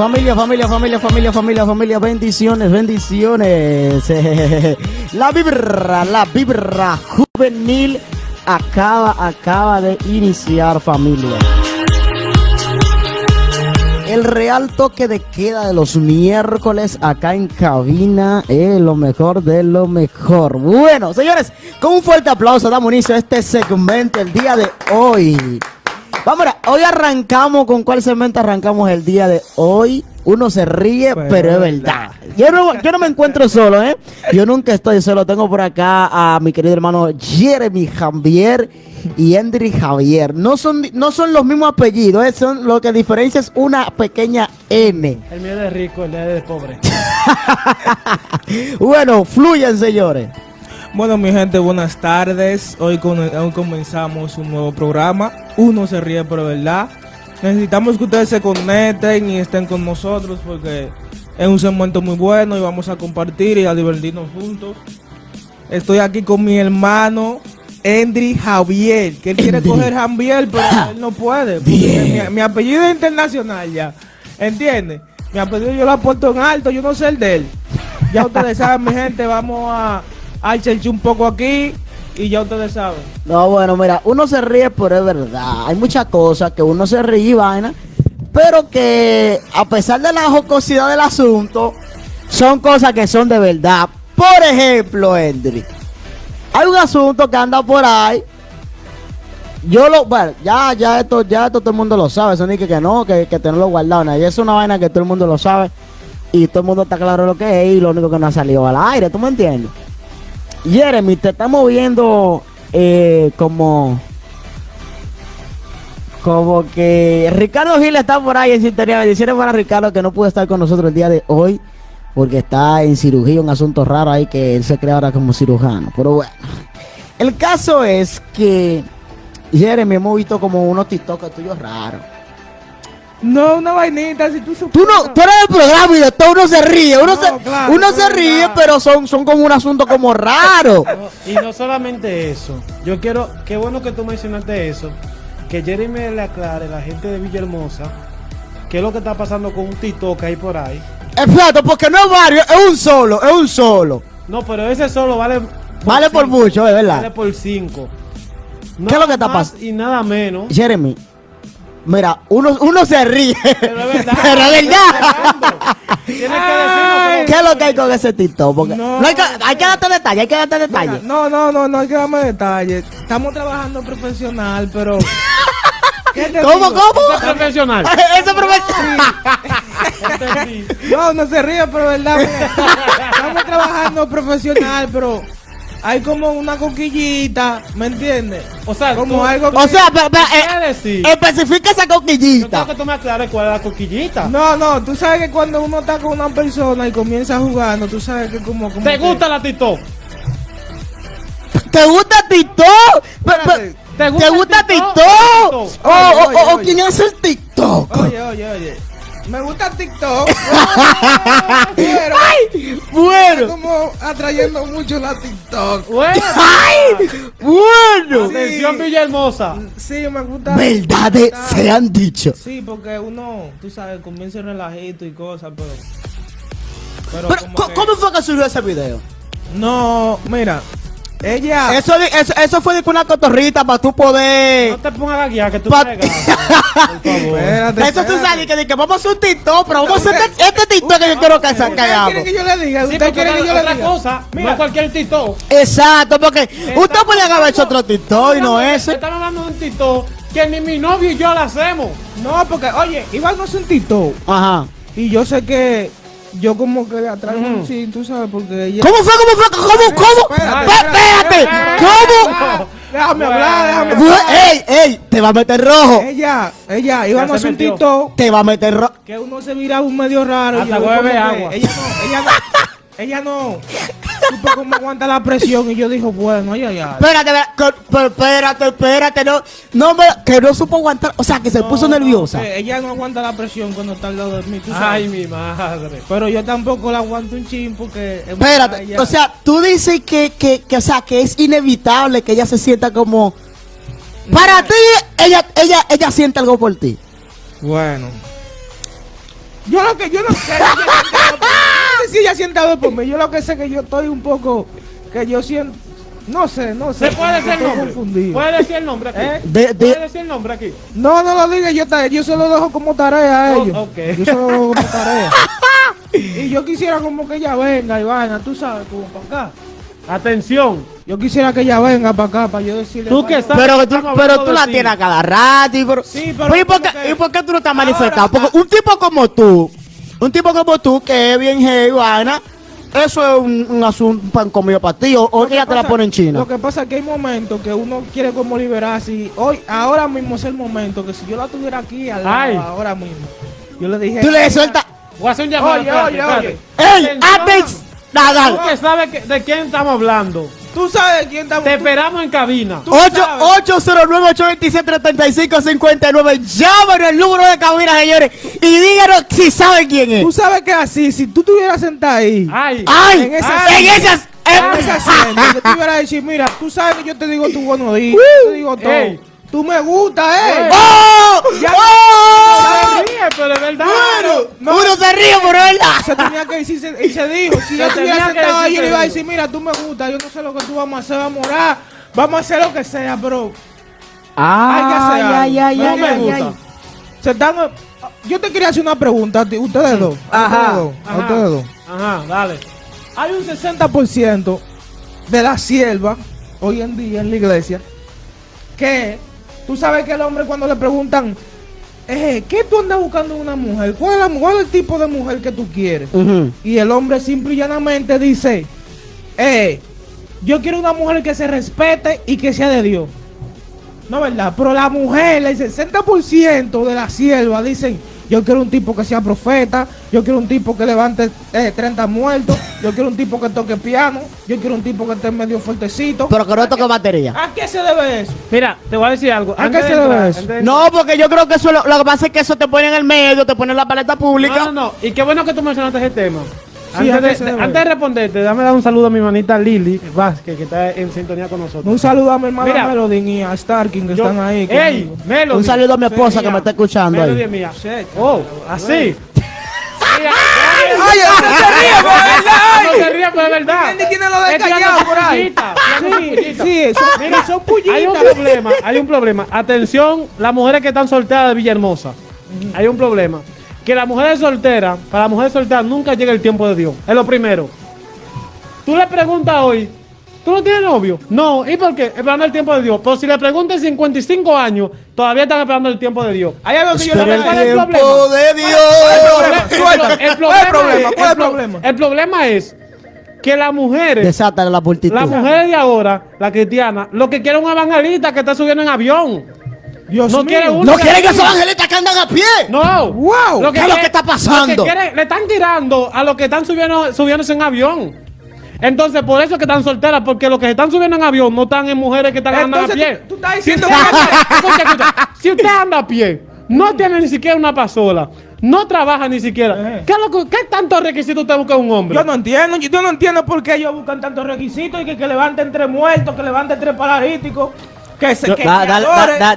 Familia, familia, familia, familia, familia, familia, bendiciones, bendiciones. La vibra, la vibra juvenil acaba, acaba de iniciar familia. El real toque de queda de los miércoles acá en cabina lo mejor de lo mejor. Bueno, señores, con un fuerte aplauso damos inicio a este segmento el día de hoy. Vamos, hoy arrancamos con cuál segmento arrancamos el día de hoy. Uno se ríe, pero, es verdad. Yo no, yo no me encuentro solo, ¿eh? Yo nunca estoy solo. Tengo por acá a mi querido hermano Jeremy Javier y Henry Javier. No son, no son los mismos apellidos, ¿eh? son, lo que diferencia es una pequeña N. El mío es rico, el de pobre. bueno, fluyen, señores. Bueno, mi gente, buenas tardes. Hoy, hoy comenzamos un nuevo programa. Uno se ríe, pero verdad. Necesitamos que ustedes se conecten y estén con nosotros porque es un segmento muy bueno y vamos a compartir y a divertirnos juntos. Estoy aquí con mi hermano Endry Javier, que él quiere coger Javier, pero él no puede. Mi, mi, apellido es internacional ya. ¿Entiendes? Mi apellido yo lo aporto en alto, yo no sé el de él. Ya ustedes saben, mi gente, vamos a Ay, un poco aquí y ya ustedes saben. No, bueno, mira, uno se ríe, pero es verdad. Hay muchas cosas que uno se ríe y vaina, pero que a pesar de la jocosidad del asunto, son cosas que son de verdad. Por ejemplo, Hendrik, hay un asunto que anda por ahí. Yo lo, bueno, ya, ya esto, ya esto todo el mundo lo sabe, eso ni que, que no, que, que tenerlo guardado. Y es una vaina que todo el mundo lo sabe y todo el mundo está claro lo que es y lo único que no ha salido al aire, ¿tú me entiendes? Jeremy, te estamos viendo eh, como como que Ricardo Gil está por ahí en sintonía. Bendiciones para Ricardo que no puede estar con nosotros el día de hoy porque está en cirugía, un asunto raro ahí que él se crea ahora como cirujano. Pero bueno, el caso es que Jeremy hemos visto como unos TikTok tuyos raros. No, una vainita, si tú Tú, no, tú eres el programa y de todo uno se ríe. Uno se, uno se ríe, pero son, son como un asunto como raro. y no solamente eso. Yo quiero, qué bueno que tú mencionaste eso. Que Jeremy le aclare a la gente de Villahermosa qué es lo que está pasando con un TikTok ahí por ahí. Exacto, porque no es varios, es un solo, es un solo. No, pero ese solo vale. vale por mucho, es verdad. Vale por cinco. ¿Qué es lo que está pasando? Y nada menos. Jeremy, Mira, uno, uno se ríe. Pero es verdad. Pero es verdad. ¿Qué es lo que hay con ese TikTok? Porque no, hay, que, hay que darte detalles, hay que darte detalles. No, no, no, no hay que darme detalles. Estamos trabajando profesional, pero. ¿Cómo, cómo? Eso es profesional. Eso es profesional. no, no se ríe, pero es verdad. Estamos trabajando profesional, pero hay como una coquillita, ¿me entiendes? O sea, como algo que O sea, pero, eh, especifica esa coquillita. No que tú me aclares cuál es la coquillita. No, no, tú sabes que cuando uno está con una persona y comienza jugando, tú sabes que como... como ¿Te gusta la TikTok? ¿Te gusta TikTok? ¿Te gusta, ¿Te gusta TikTok? ¿O, o, o, quién es el TikTok? Oye, oye, oye. Me gusta TikTok. pero Ay, bueno. como atrayendo mucho la TikTok. Bueno. Ay, bueno. Atención Villahermosa. Sí, me gusta. Verdades se han dicho. Sí, porque uno, tú sabes, comienza el relajito y cosas, pero. Pero, ¿cómo fue que surgió ese video? No, mira, ella. Eso, eso, eso fue de una cotorrita para tú poder. No te pongas a guiar que tú pa... pegas, Por favor. Espérate, eso tú sabes que, que vamos a hacer un TikTok, pero vamos a hacer este, este TikTok que yo quiero que se ¿Usted quiere que yo le diga? ¿Usted quiere que yo le diga? cosa, mira cualquier TikTok. Exacto, porque usted puede haber hecho otro TikTok y no ese. Estamos hablando de un TikTok que ni mi novio y yo lo hacemos. No, porque, oye, Iván no hace un TikTok. Ajá. Y yo sé que yo como que atrás mm. sí, tú sabes, porque ella... ¿Cómo fue? ¿Cómo fue? ¿Cómo? ¿Cómo? Espérate, ¿cómo? Déjame hablar, déjame hablar. Ey, ey, te va a meter rojo. Ella, ella, íbamos a hacer un TikTok. Te va a meter rojo. Que uno se mira un medio raro. Hasta bebe agua. Ella no, ella no, ella no supo cómo aguanta la presión y yo dijo, bueno, ay, ay, ay. Espérate, espérate, espérate, no, no me, que no supo aguantar, o sea, que se puso nerviosa. ella no aguanta la presión cuando está al lado de mí, Ay, mi madre. Pero yo tampoco la aguanto un chin porque... Espérate, o sea, tú dices que, que, que, o sea, que es inevitable que ella se sienta como... Para ti, ella, ella, ella siente algo por ti. Bueno. Yo lo que yo no sé, sé si ella siente algo por mí. Yo lo que sé es que yo estoy un poco, que yo siento, no sé, no sé. ¿Se puede decir el nombre? confundido. ¿Puede decir el nombre aquí? ¿Eh? De- de- ¿Puede decir el nombre aquí? No, no lo diga, yo, yo se lo dejo como tarea a Oh, ellos. ok. Yo se lo dejo como tarea. y yo quisiera como que ella venga y vaina, tú sabes, como para acá. Atención. Yo quisiera que ella venga para acá para yo decirle. Tú que sabes- Pero, tú, pero tú la ti. tienes a cada rato. Y por, Sí, pero ¿y, por qué, que- ¿Y por qué tú no estás manifestado? Porque un tipo como tú, un tipo como tú que es bien heavy, vaina, eso es un, un asunto un pan comido para ti. O, o ella te la pone en China. Lo que pasa es que hay momentos que uno quiere como liberarse. Y hoy, ahora mismo es el momento que si yo la tuviera aquí al lado, ahora mismo, yo le dije. Tú le sueltas. Voy a hacer un llamado. Oye, espérate, oye, espérate. oye. ¡Ey! ¡Atex! Nada. Tú que sabes que- de quién estamos hablando. Tú sabes quién está. Te esperamos en cabina. tú 8 sabes. 809-827-3559. Llamen el número de cabina, señores. Y díganos si saben quién es. Tú sabes que así, si tú estuvieras sentada ahí. Ay. ¡Ay! En esa- En esas. en ese asiento, que tú hubieras dicho, mira, tú sabes que yo te digo tu buenos días, yo te digo todo. Ey. Tú me gusta, eh. ¡Oh! Ya- ¡Oh! Se ríe, pero es verdad. No. Uno se ríe, es verdad. Se tenía que decir, y se dijo, si yo estuviera sentado ahí, yo le iba a decir, mira, tú me gusta, yo no sé lo que tú vamos a hacer, vamos a orar, vamos a hacer lo que sea, pero Hay que hacer algo. Ay, ay, No ay, me gusta. ay. se están... Yo te quería hacer una pregunta a ti, ustedes dos. Ajá. ustedes dos, Ajá. ustedes dos. Ajá, dale. Hay un 60% de la sierva hoy en día en la iglesia que tú sabes que el hombre cuando le preguntan eh, ¿qué tú andas buscando en una mujer? ¿Cuál es, la mu- cuál es el tipo de mujer que tú quieres? Y el hombre simple y llanamente dice, eh, yo quiero una mujer que se respete y que sea de Dios. No, ¿verdad? Pero la mujer, el 60% de la sierva dicen, yo quiero un tipo que sea profeta, yo quiero un tipo que levante eh, 30 muertos, yo quiero un tipo que toque piano, yo quiero un tipo que esté medio fuertecito. Pero que no toque batería. ¿A qué se debe eso? Mira, te voy a decir algo. ¿A qué se debe entrar- eso? de- No, porque yo creo que eso lo, lo que pasa es que eso te pone en el medio, te pone en la paleta pública. No, no, no. Y qué bueno que tú mencionaste ese tema. Sí, ¿a qué antes, se de, debe? antes de responderte, dame un saludo a mi manita Lili Vázquez, que está en sintonía con nosotros. Un saludo a mi hermana Mira. Melody y a Starking que Yo- están ahí. ¡Ey! Melody. Un saludo a mi esposa que mía. me está escuchando Melody ahí. mía. Oh, así. Ay, no se ríe, por verdad. No te ríes, pero es verdad. ¿Entiendes quién lo por ahí? Sí, son, Mira, son pullitas. Hay un problema, hay un problema. Atención, las mujeres que están solteras de Villahermosa. Hay un problema. Que las mujeres solteras, para las mujeres solteras nunca llega el tiempo de Dios. Es lo primero. Tú le preguntas hoy, ¿tú no tienes novio? No, ¿y por qué? Esperando el tiempo de Dios. Pero si le preguntas en 55 años, todavía están esperando el tiempo de Dios. Hay algo que yo le Espera ¿Cuál el es problema? de Dios. ¿Cuál es el problema? es- ¿Cuál es el el pro- problema? El problema es que las mujeres la multitud. las mujeres de ahora, la cristiana, lo que quiere es un evangelista que está subiendo en avión. Dios no mío. quiere uno No que- quieren que esos angelitas que andan a pie. No. Wow. ¿Qué es lo que está pasando? lo que quiere- le están tirando a los que están subiendo, subiéndose en avión. Entonces, por eso es que están solteras, porque los que se están subiendo en avión no están en mujeres que están andando a pie. tú, tú estás Si usted, que... escucha, escucha. Si usted anda a pie, no tiene ni siquiera una pasola, no trabaja ni siquiera. Ejé. ¿Qué, lo que- qué tantos requisitos usted busca en un hombre? Yo no entiendo, yo, yo no entiendo por qué ellos buscan tantos requisitos y que, que levanten tres muertos, que levanten tres paralíticos, que se Yo- que, da- que da- da- adoren. da-